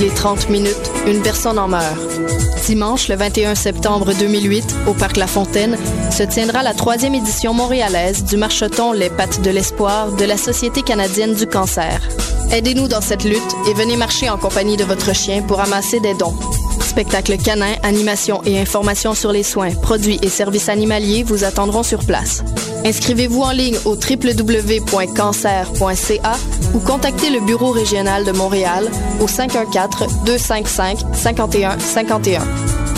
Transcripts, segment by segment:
les 30 minutes, une personne en meurt. Dimanche, le 21 septembre 2008, au Parc La Fontaine, se tiendra la troisième édition montréalaise du marcheton Les Pattes de l'Espoir de la Société canadienne du cancer. Aidez-nous dans cette lutte et venez marcher en compagnie de votre chien pour amasser des dons. Spectacles canins, animations et informations sur les soins, produits et services animaliers vous attendront sur place. Inscrivez-vous en ligne au www.cancer.ca ou contactez le Bureau régional de Montréal au 514-255-5151.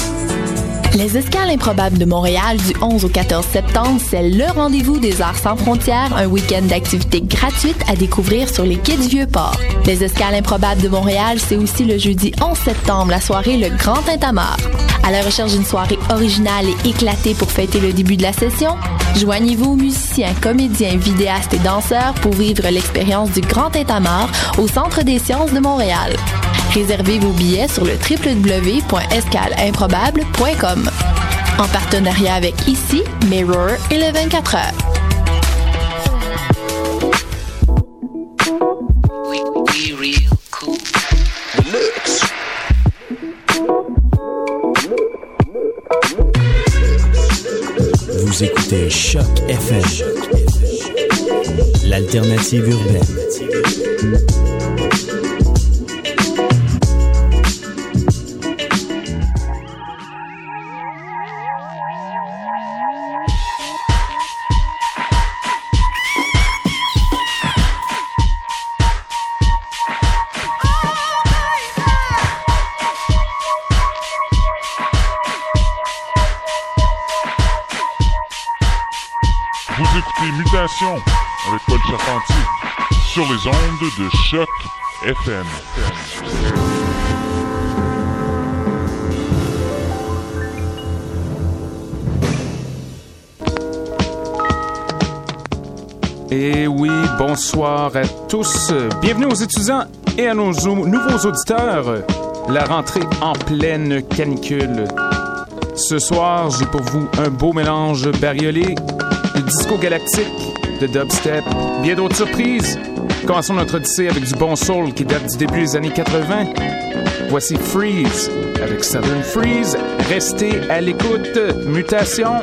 Les Escales improbables de Montréal du 11 au 14 septembre, c'est le rendez-vous des arts sans frontières, un week-end d'activités gratuites à découvrir sur les quais du Vieux-Port. Les Escales improbables de Montréal, c'est aussi le jeudi 11 septembre, la soirée Le Grand Tintamarre. À la recherche d'une soirée originale et éclatée pour fêter le début de la session, joignez-vous musiciens, comédiens, vidéastes et danseurs pour vivre l'expérience du Grand Tintamarre au Centre des sciences de Montréal. Réservez vos billets sur le www.escaleimprobable.com. En partenariat avec ICI, Mirror et le 24 heures. Vous écoutez Choc FM, l'alternative urbaine. Les ondes de Choc FM. Et oui, bonsoir à tous. Bienvenue aux étudiants et à nos ou- nouveaux auditeurs. La rentrée en pleine canicule. Ce soir, j'ai pour vous un beau mélange bariolé de disco galactique, de dubstep, bien d'autres surprises. Commençons notre odyssée avec du bon soul qui date du début des années 80. Voici Freeze avec Southern Freeze. Restez à l'écoute. Mutation.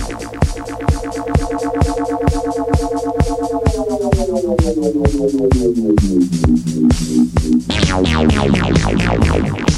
Thank you.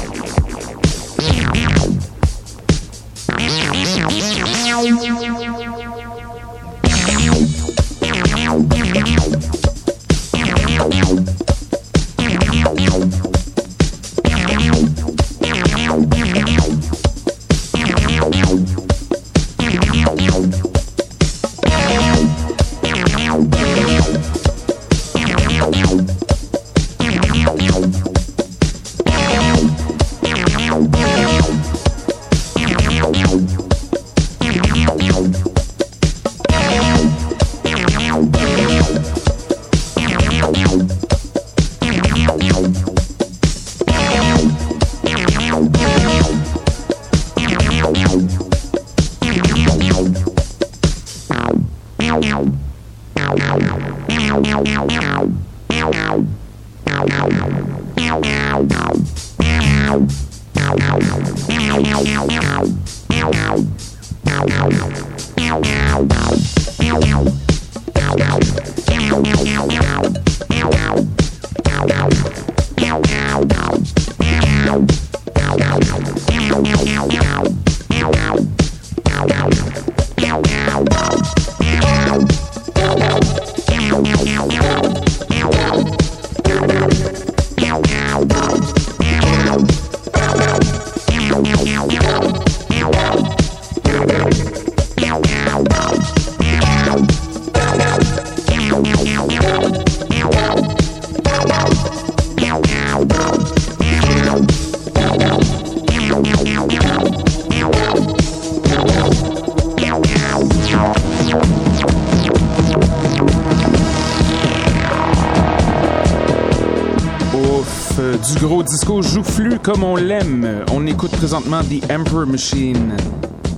Gros disco joufflu comme on l'aime. On écoute présentement The Emperor Machine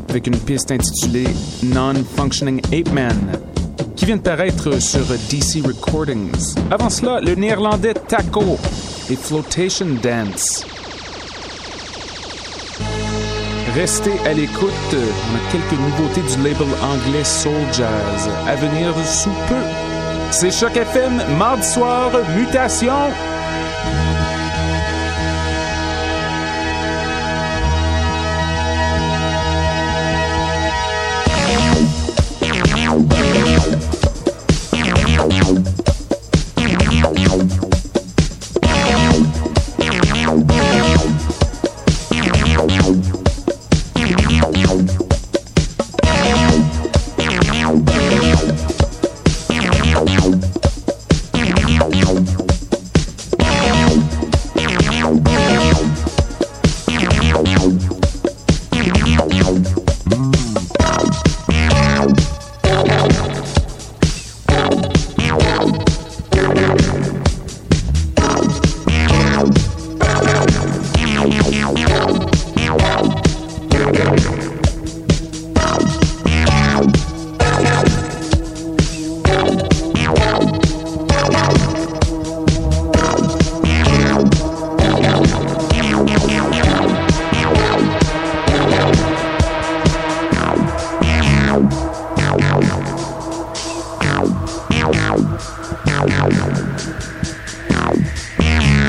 avec une piste intitulée Non-Functioning Ape Man qui vient de paraître sur DC Recordings. Avant cela, le néerlandais Taco et Flotation Dance. Restez à l'écoute, on a quelques nouveautés du label anglais Soul Jazz à venir sous peu. C'est Choc FM, mardi soir, mutation.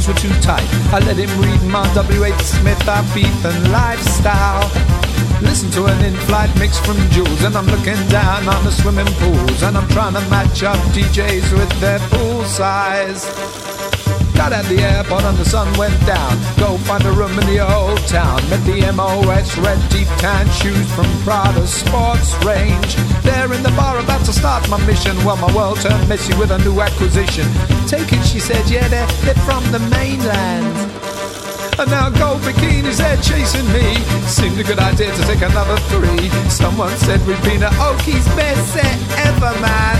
jeans were too tight. I let him read my W.H. Smith, beef and lifestyle. Listen to an in-flight mix from Jules And I'm looking down on the swimming pools And I'm trying to match up DJs with their pool size Got at the airport and the sun went down Go find a room in the old town Met the MOS red deep tan shoes from Prada Sports Range There in the bar about to start my mission Well my world turned messy with a new acquisition Take it she said yeah they're, they're from the mainland and now gold bikinis, they're chasing me. Seemed a good idea to take another three. Someone said we've been at Oki's best set ever, man.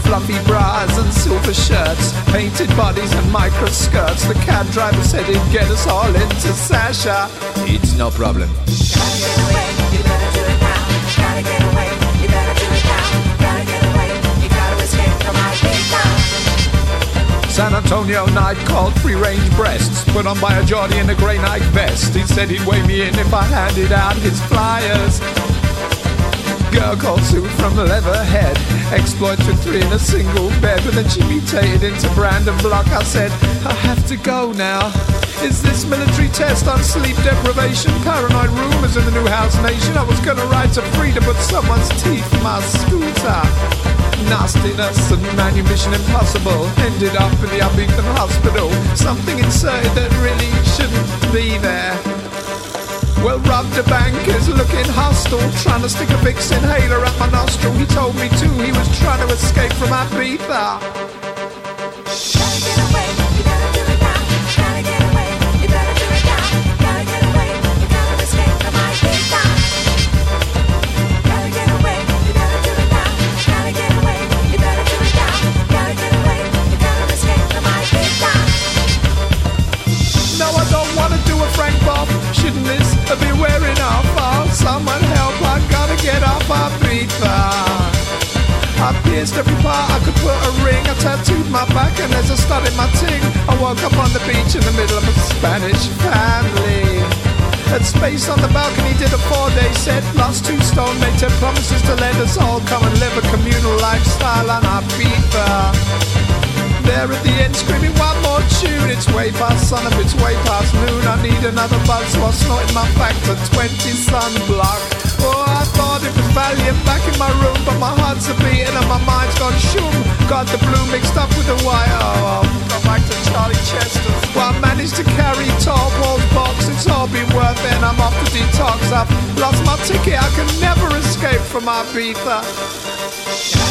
Fluffy bras and silver shirts, painted bodies and micro skirts. The cab driver said he'd get us all into Sasha. It's no problem. Gotta get away, you better do it now. Gotta get away, San Antonio night called free range breasts, put on by a Geordie in a grey night vest. He said he'd weigh me in if I handed out his flyers. Girl called Sue from Leatherhead, exploits with three in a single bed, but then she mutated into Brandon Block. I said, I have to go now. Is this military test on sleep deprivation? Paranoid rumors in the new house nation. I was gonna ride to freedom, but someone's teeth my scooter. Nastiness and manumission impossible. Ended up in the Abington hospital. Something inserted that really shouldn't be there. Well, Rob the bank is looking hostile, trying to stick a Vicks inhaler up my nostril. He told me too he was trying to escape from Ibiza. Pierced every part I could put a ring. I tattooed my back and there's a stud in my ting. I woke up on the beach in the middle of a Spanish family. Had space on the balcony, did a four-day set. Lost two stone, made ten promises to let us all come and live a communal lifestyle on our FIFA. There at the end, screaming one more tune. It's way past sun up, it's way past noon. I need another buzz, so I snorted my factor 20 sunblock. Oh, I thought it was Valiant back in my room, but my heart's a beating and my mind's gone shoom. Got the blue mixed up with the white. Oh, oh, got back to Charlie Chester. Well, I managed to carry tall walls box. It's all been worth it, and I'm off to detox. I've lost my ticket, I can never escape from Ibiza.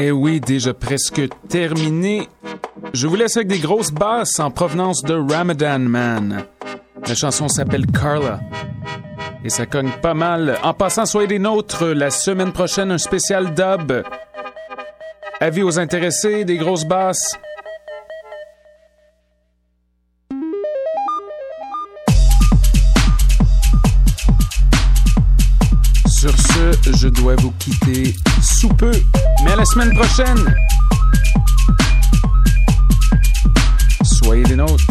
Eh oui, déjà presque terminé. Je vous laisse avec des grosses basses en provenance de Ramadan Man. La chanson s'appelle Carla. Et ça cogne pas mal. En passant, soyez des nôtres la semaine prochaine, un spécial dub. Avis aux intéressés, des grosses basses. Sur ce, je dois vous quitter sous peu, mais à la semaine prochaine. Soyez des nôtres.